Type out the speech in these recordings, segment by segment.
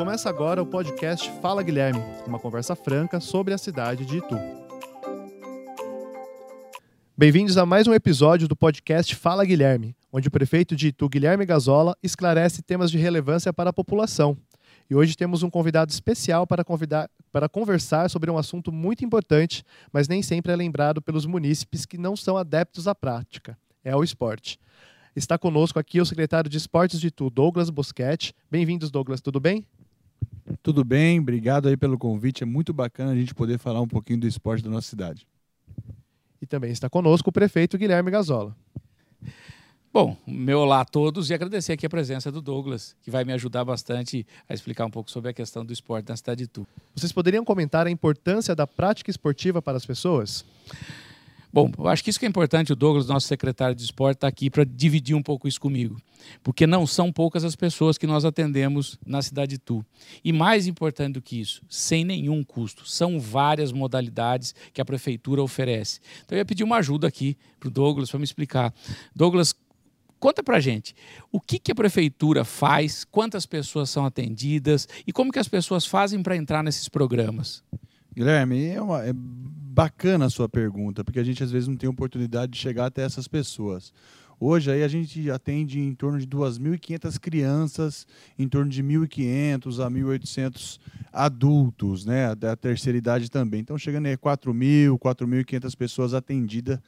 Começa agora o podcast Fala Guilherme, uma conversa franca sobre a cidade de Itu. Bem-vindos a mais um episódio do podcast Fala Guilherme, onde o prefeito de Itu, Guilherme Gazola, esclarece temas de relevância para a população. E hoje temos um convidado especial para, convidar, para conversar sobre um assunto muito importante, mas nem sempre é lembrado pelos munícipes que não são adeptos à prática: é o esporte. Está conosco aqui o secretário de Esportes de Itu, Douglas Boschetti. Bem-vindos, Douglas, tudo bem? Tudo bem, obrigado aí pelo convite. É muito bacana a gente poder falar um pouquinho do esporte da nossa cidade. E também está conosco o prefeito Guilherme Gazola. Bom, meu olá a todos e agradecer aqui a presença do Douglas, que vai me ajudar bastante a explicar um pouco sobre a questão do esporte na cidade de Itu. Vocês poderiam comentar a importância da prática esportiva para as pessoas? Bom, eu acho que isso que é importante, o Douglas, nosso secretário de esporte, está aqui para dividir um pouco isso comigo. Porque não são poucas as pessoas que nós atendemos na cidade de Tu. E mais importante do que isso, sem nenhum custo. São várias modalidades que a prefeitura oferece. Então eu ia pedir uma ajuda aqui para o Douglas para me explicar. Douglas, Conta pra gente, o que, que a prefeitura faz, quantas pessoas são atendidas e como que as pessoas fazem para entrar nesses programas? Guilherme, é, uma, é bacana a sua pergunta, porque a gente às vezes não tem oportunidade de chegar até essas pessoas. Hoje aí a gente atende em torno de 2.500 crianças, em torno de 1.500 a 1.800 adultos, né, da terceira idade também. Então chegando aí a 4.000, 4.500 pessoas atendidas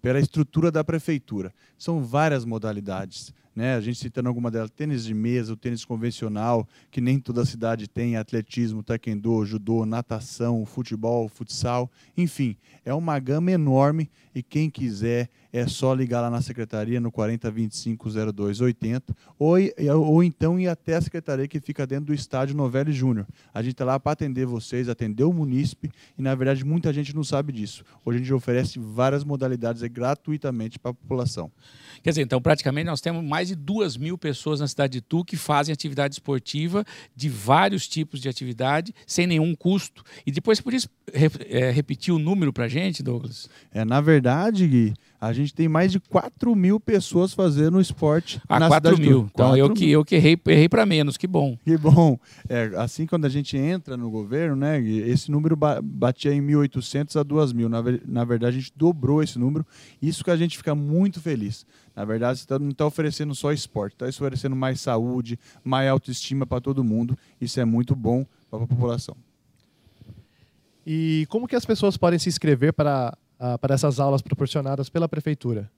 pela estrutura da prefeitura. São várias modalidades. Né? A gente citando alguma delas, tênis de mesa, o tênis convencional, que nem toda cidade tem, atletismo, taekwondo, judô, natação, futebol, futsal, enfim, é uma gama enorme e quem quiser é só ligar lá na secretaria no 40250280 ou, ou então ir até a secretaria que fica dentro do estádio Novelli Júnior. A gente está lá para atender vocês, atender o munícipe e, na verdade, muita gente não sabe disso. Hoje a gente oferece várias modalidades gratuitamente para a população. Quer dizer, então, praticamente nós temos mais de duas mil pessoas na cidade de Tu que fazem atividade esportiva de vários tipos de atividade, sem nenhum custo. E depois, por isso, é, repetir o número para a gente, Douglas? É, na verdade, Gui, a gente tem mais de 4 mil pessoas fazendo esporte ah, na 4 mil. Então eu que, eu que errei, errei para menos, que bom. Que bom. É, assim, quando a gente entra no governo, né, esse número batia em 1.800 a 2 mil. Na, na verdade, a gente dobrou esse número. Isso que a gente fica muito feliz. Na verdade, você tá, não está oferecendo só esporte, está oferecendo mais saúde, mais autoestima para todo mundo. Isso é muito bom para a população. E como que as pessoas podem se inscrever para uh, para essas aulas proporcionadas pela prefeitura?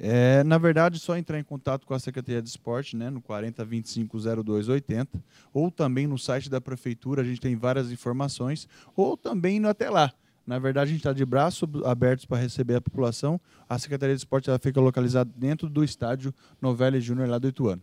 É, na verdade, só entrar em contato com a Secretaria de Esporte, né, no 40250280, ou também no site da prefeitura, a gente tem várias informações, ou também indo até lá. Na verdade, a gente está de braços abertos para receber a população. A Secretaria de Esporte ela fica localizada dentro do estádio Novelli Júnior lá do Ituano.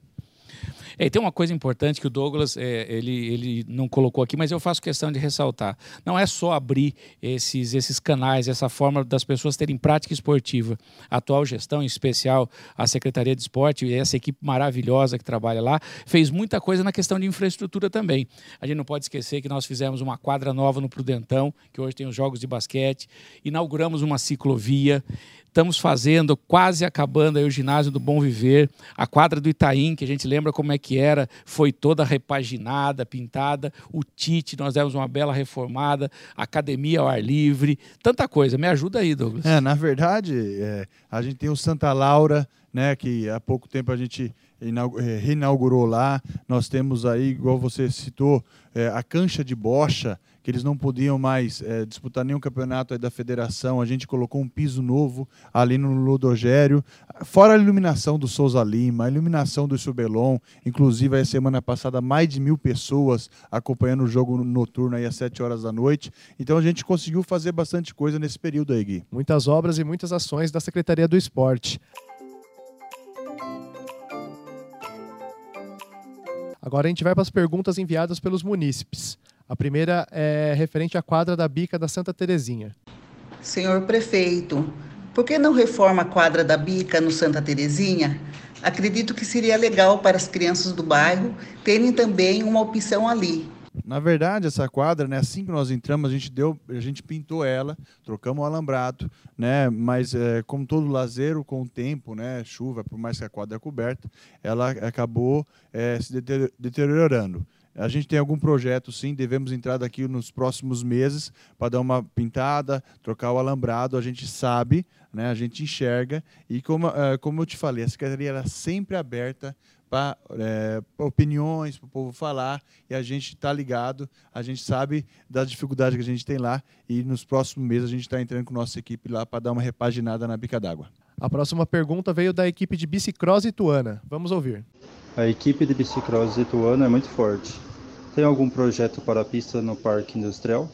É, tem uma coisa importante que o Douglas é, ele, ele não colocou aqui, mas eu faço questão de ressaltar. Não é só abrir esses, esses canais, essa forma das pessoas terem prática esportiva. A atual gestão, em especial a Secretaria de Esporte e essa equipe maravilhosa que trabalha lá, fez muita coisa na questão de infraestrutura também. A gente não pode esquecer que nós fizemos uma quadra nova no Prudentão, que hoje tem os jogos de basquete, inauguramos uma ciclovia. Estamos fazendo, quase acabando aí o ginásio do Bom Viver, a quadra do Itaim, que a gente lembra como é que era, foi toda repaginada, pintada. O Tite, nós demos uma bela reformada, academia ao ar livre, tanta coisa. Me ajuda aí, Douglas. É, na verdade, é, a gente tem o Santa Laura, né, que há pouco tempo a gente é, reinaugurou lá. Nós temos aí, igual você citou, é, a cancha de bocha, que eles não podiam mais é, disputar nenhum campeonato da federação. A gente colocou um piso novo ali no Ludogério. Fora a iluminação do Souza Lima, a iluminação do Subelon. Inclusive, a semana passada, mais de mil pessoas acompanhando o jogo noturno aí às 7 horas da noite. Então, a gente conseguiu fazer bastante coisa nesse período aí, Gui. Muitas obras e muitas ações da Secretaria do Esporte. Agora a gente vai para as perguntas enviadas pelos munícipes. A primeira é referente à quadra da Bica da Santa Terezinha. Senhor prefeito, por que não reforma a quadra da Bica no Santa Terezinha? Acredito que seria legal para as crianças do bairro terem também uma opção ali. Na verdade, essa quadra, né, assim que nós entramos, a gente deu, a gente pintou ela, trocamos o alambrado, né, mas é, como todo lazer, com o tempo, né, chuva, por mais que a quadra é coberta, ela acabou é, se deteriorando. A gente tem algum projeto, sim, devemos entrar daqui nos próximos meses para dar uma pintada, trocar o alambrado. A gente sabe, né, a gente enxerga. E como, uh, como eu te falei, a secretaria era sempre aberta para é, opiniões, para o povo falar, e a gente está ligado, a gente sabe das dificuldades que a gente tem lá, e nos próximos meses a gente está entrando com nossa equipe lá para dar uma repaginada na bica d'água. A próxima pergunta veio da equipe de bicicross Ituana. Vamos ouvir. A equipe de bicicross Ituana é muito forte. Tem algum projeto para a pista no Parque Industrial?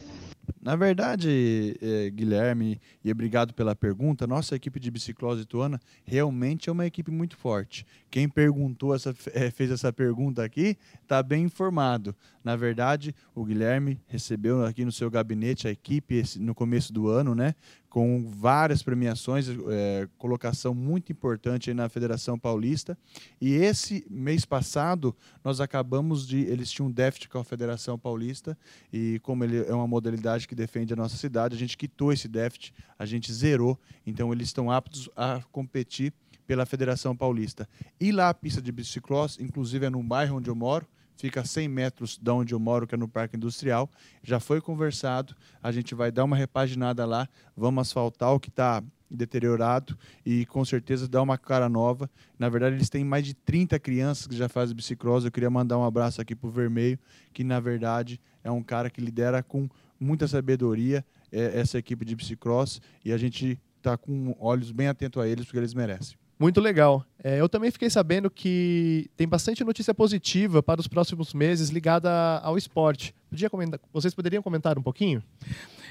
Na verdade, eh, Guilherme, e obrigado pela pergunta, nossa equipe de biciclose ituana realmente é uma equipe muito forte. Quem perguntou essa, eh, fez essa pergunta aqui está bem informado. Na verdade, o Guilherme recebeu aqui no seu gabinete a equipe esse, no começo do ano, né? Com várias premiações, é, colocação muito importante na Federação Paulista. E esse mês passado, nós acabamos de. Eles tinham um déficit com a Federação Paulista, e como ele é uma modalidade que defende a nossa cidade, a gente quitou esse déficit, a gente zerou. Então, eles estão aptos a competir pela Federação Paulista. E lá a pista de bicicross, inclusive é no bairro onde eu moro, fica a 100 metros de onde eu moro, que é no Parque Industrial. Já foi conversado, a gente vai dar uma repaginada lá, vamos asfaltar o que está deteriorado e com certeza dar uma cara nova. Na verdade, eles têm mais de 30 crianças que já fazem bicicross. Eu queria mandar um abraço aqui para o Vermelho, que na verdade é um cara que lidera com muita sabedoria é, essa equipe de bicicross e a gente está com olhos bem atentos a eles, porque eles merecem. Muito legal. É, eu também fiquei sabendo que tem bastante notícia positiva para os próximos meses ligada ao esporte. Podia comentar, vocês poderiam comentar um pouquinho?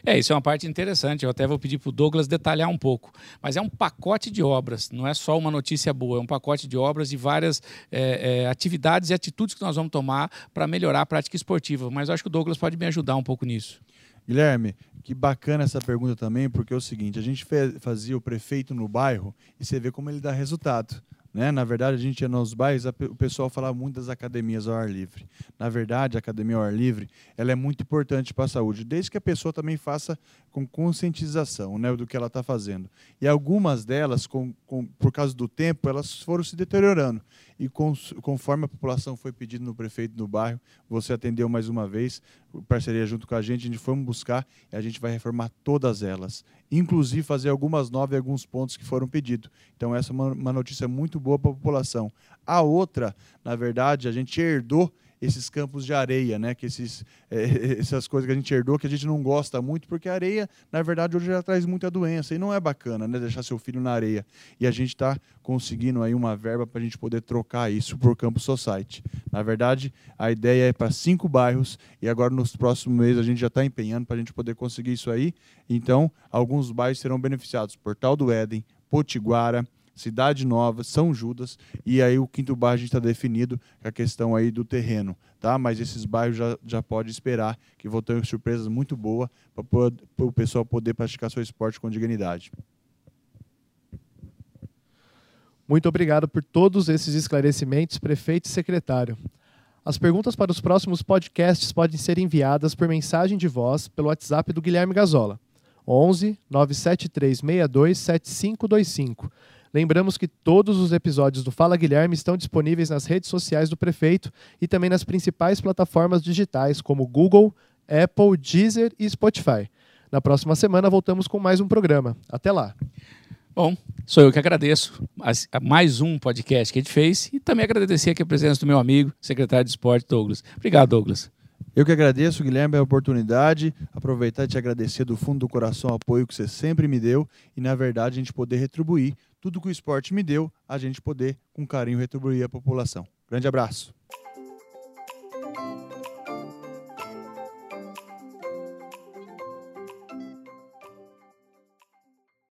É, isso é uma parte interessante. Eu até vou pedir para o Douglas detalhar um pouco. Mas é um pacote de obras, não é só uma notícia boa, é um pacote de obras e várias é, é, atividades e atitudes que nós vamos tomar para melhorar a prática esportiva. Mas eu acho que o Douglas pode me ajudar um pouco nisso. Guilherme, que bacana essa pergunta também, porque é o seguinte: a gente fazia o prefeito no bairro e você vê como ele dá resultado. Né? Na verdade, a gente ia nos bairros, o pessoal falava muito das academias ao ar livre. Na verdade, a academia ao ar livre ela é muito importante para a saúde, desde que a pessoa também faça com conscientização né, do que ela está fazendo. E algumas delas, com, com, por causa do tempo, elas foram se deteriorando. E com, conforme a população foi pedindo no prefeito do bairro, você atendeu mais uma vez, parceria junto com a gente, a gente foi buscar e a gente vai reformar todas elas. Inclusive fazer algumas novas e alguns pontos que foram pedidos. Então, essa é uma, uma notícia muito boa para a população. A outra, na verdade, a gente herdou esses campos de areia, né? Que esses, é, essas coisas que a gente herdou, que a gente não gosta muito, porque a areia, na verdade, hoje já traz muita doença e não é bacana, né? Deixar seu filho na areia. E a gente está conseguindo aí uma verba para a gente poder trocar isso por Campus Society. Na verdade, a ideia é para cinco bairros e agora nos próximos meses a gente já está empenhando para a gente poder conseguir isso aí. Então, alguns bairros serão beneficiados. Portal do Éden, Potiguara, Cidade Nova, São Judas, e aí o quinto bairro a gente está definido com a questão aí do terreno, tá? Mas esses bairros já, já pode esperar que vão ter surpresas muito boas para o pessoal poder praticar seu esporte com dignidade. Muito obrigado por todos esses esclarecimentos, prefeito e secretário. As perguntas para os próximos podcasts podem ser enviadas por mensagem de voz pelo WhatsApp do Guilherme Gazola, 11 97362 7525 Lembramos que todos os episódios do Fala Guilherme estão disponíveis nas redes sociais do prefeito e também nas principais plataformas digitais como Google, Apple, Deezer e Spotify. Na próxima semana voltamos com mais um programa. Até lá. Bom, sou eu que agradeço a mais um podcast que a gente fez e também agradecer aqui a presença do meu amigo, secretário de esporte, Douglas. Obrigado, Douglas. Eu que agradeço, Guilherme, a oportunidade, aproveitar e te agradecer do fundo do coração o apoio que você sempre me deu e, na verdade, a gente poder retribuir tudo que o esporte me deu, a gente poder, com carinho, retribuir a população. Grande abraço.